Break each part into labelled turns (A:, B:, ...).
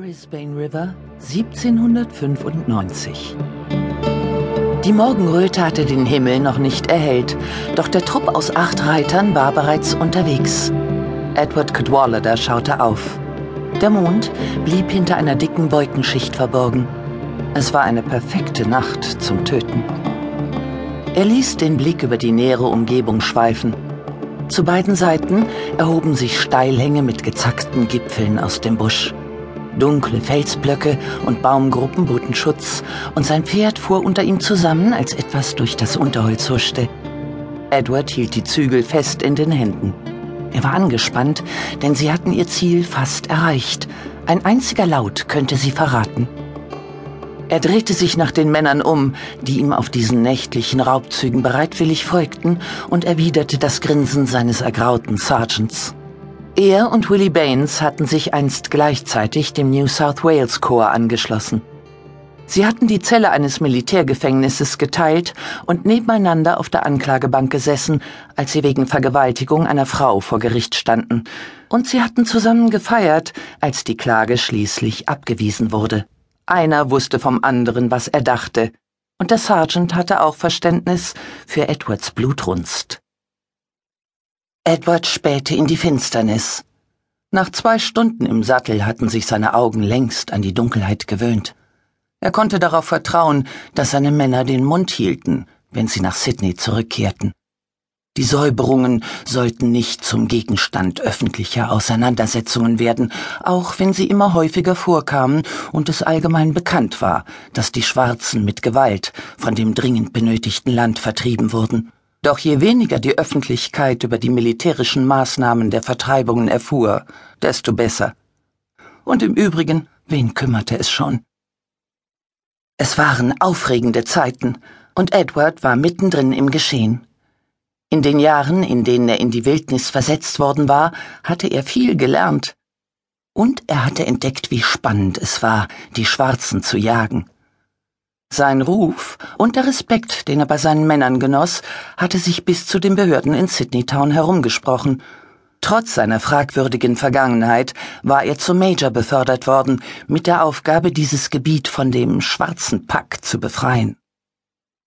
A: Brisbane River 1795. Die Morgenröte hatte den Himmel noch nicht erhellt, doch der Trupp aus acht Reitern war bereits unterwegs. Edward Cadwallader schaute auf. Der Mond blieb hinter einer dicken Wolkenschicht verborgen. Es war eine perfekte Nacht zum Töten. Er ließ den Blick über die nähere Umgebung schweifen. Zu beiden Seiten erhoben sich Steilhänge mit gezackten Gipfeln aus dem Busch. Dunkle Felsblöcke und Baumgruppen boten Schutz, und sein Pferd fuhr unter ihm zusammen, als etwas durch das Unterholz huschte. Edward hielt die Zügel fest in den Händen. Er war angespannt, denn sie hatten ihr Ziel fast erreicht. Ein einziger Laut könnte sie verraten. Er drehte sich nach den Männern um, die ihm auf diesen nächtlichen Raubzügen bereitwillig folgten, und erwiderte das Grinsen seines ergrauten Sergeants. Er und Willie Baines hatten sich einst gleichzeitig dem New South Wales Corps angeschlossen. Sie hatten die Zelle eines Militärgefängnisses geteilt und nebeneinander auf der Anklagebank gesessen, als sie wegen Vergewaltigung einer Frau vor Gericht standen. Und sie hatten zusammen gefeiert, als die Klage schließlich abgewiesen wurde. Einer wusste vom anderen, was er dachte, und der Sergeant hatte auch Verständnis für Edwards Blutrunst. Edward spähte in die Finsternis. Nach zwei Stunden im Sattel hatten sich seine Augen längst an die Dunkelheit gewöhnt. Er konnte darauf vertrauen, dass seine Männer den Mund hielten, wenn sie nach Sydney zurückkehrten. Die Säuberungen sollten nicht zum Gegenstand öffentlicher Auseinandersetzungen werden, auch wenn sie immer häufiger vorkamen und es allgemein bekannt war, dass die Schwarzen mit Gewalt von dem dringend benötigten Land vertrieben wurden. Doch je weniger die Öffentlichkeit über die militärischen Maßnahmen der Vertreibungen erfuhr, desto besser. Und im Übrigen, wen kümmerte es schon? Es waren aufregende Zeiten, und Edward war mittendrin im Geschehen. In den Jahren, in denen er in die Wildnis versetzt worden war, hatte er viel gelernt. Und er hatte entdeckt, wie spannend es war, die Schwarzen zu jagen. Sein Ruf und der Respekt, den er bei seinen Männern genoss, hatte sich bis zu den Behörden in Sydney Town herumgesprochen. Trotz seiner fragwürdigen Vergangenheit war er zum Major befördert worden, mit der Aufgabe, dieses Gebiet von dem schwarzen Pack zu befreien.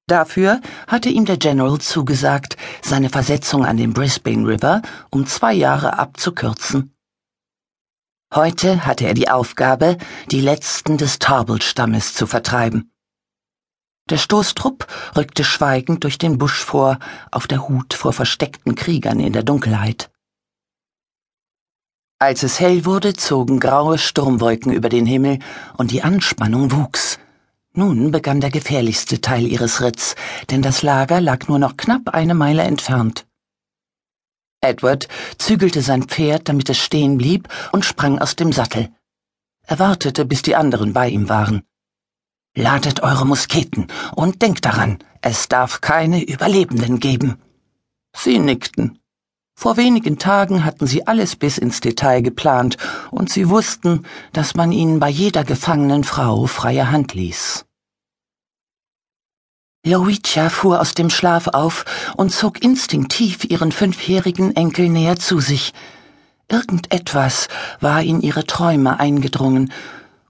A: Dafür hatte ihm der General zugesagt, seine Versetzung an den Brisbane River um zwei Jahre abzukürzen. Heute hatte er die Aufgabe, die letzten des Tarbel-Stammes zu vertreiben. Der Stoßtrupp rückte schweigend durch den Busch vor, auf der Hut vor versteckten Kriegern in der Dunkelheit. Als es hell wurde, zogen graue Sturmwolken über den Himmel und die Anspannung wuchs. Nun begann der gefährlichste Teil ihres Ritts, denn das Lager lag nur noch knapp eine Meile entfernt. Edward zügelte sein Pferd, damit es stehen blieb, und sprang aus dem Sattel. Er wartete, bis die anderen bei ihm waren. Ladet eure Musketen und denkt daran, es darf keine Überlebenden geben. Sie nickten. Vor wenigen Tagen hatten sie alles bis ins Detail geplant, und sie wussten, dass man ihnen bei jeder gefangenen Frau freie Hand ließ. Loicia fuhr aus dem Schlaf auf und zog instinktiv ihren fünfjährigen Enkel näher zu sich. Irgendetwas war in ihre Träume eingedrungen,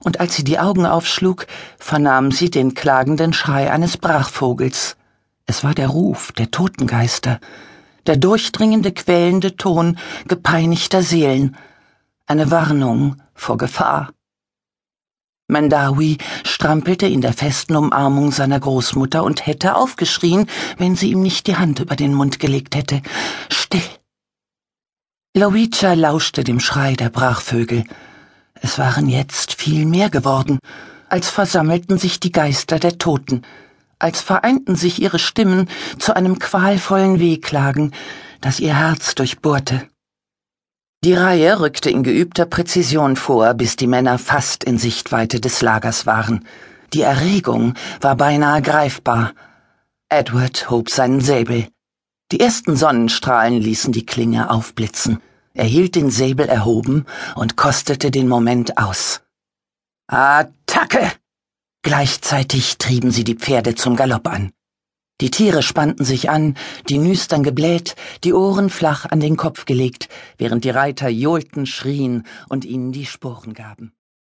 A: und als sie die Augen aufschlug, vernahm sie den klagenden Schrei eines Brachvogels. Es war der Ruf der Totengeister, der durchdringende, quälende Ton gepeinigter Seelen, eine Warnung vor Gefahr. Mandawi strampelte in der festen Umarmung seiner Großmutter und hätte aufgeschrien, wenn sie ihm nicht die Hand über den Mund gelegt hätte. Still! Loicha lauschte dem Schrei der Brachvögel. Es waren jetzt viel mehr geworden, als versammelten sich die Geister der Toten, als vereinten sich ihre Stimmen zu einem qualvollen Wehklagen, das ihr Herz durchbohrte. Die Reihe rückte in geübter Präzision vor, bis die Männer fast in Sichtweite des Lagers waren. Die Erregung war beinahe greifbar. Edward hob seinen Säbel. Die ersten Sonnenstrahlen ließen die Klinge aufblitzen. Er hielt den Säbel erhoben und kostete den Moment aus. Attacke! Gleichzeitig trieben sie die Pferde zum Galopp an. Die Tiere spannten sich an, die Nüstern gebläht, die Ohren flach an den Kopf gelegt, während die Reiter johlten, schrien und ihnen die Sporen gaben.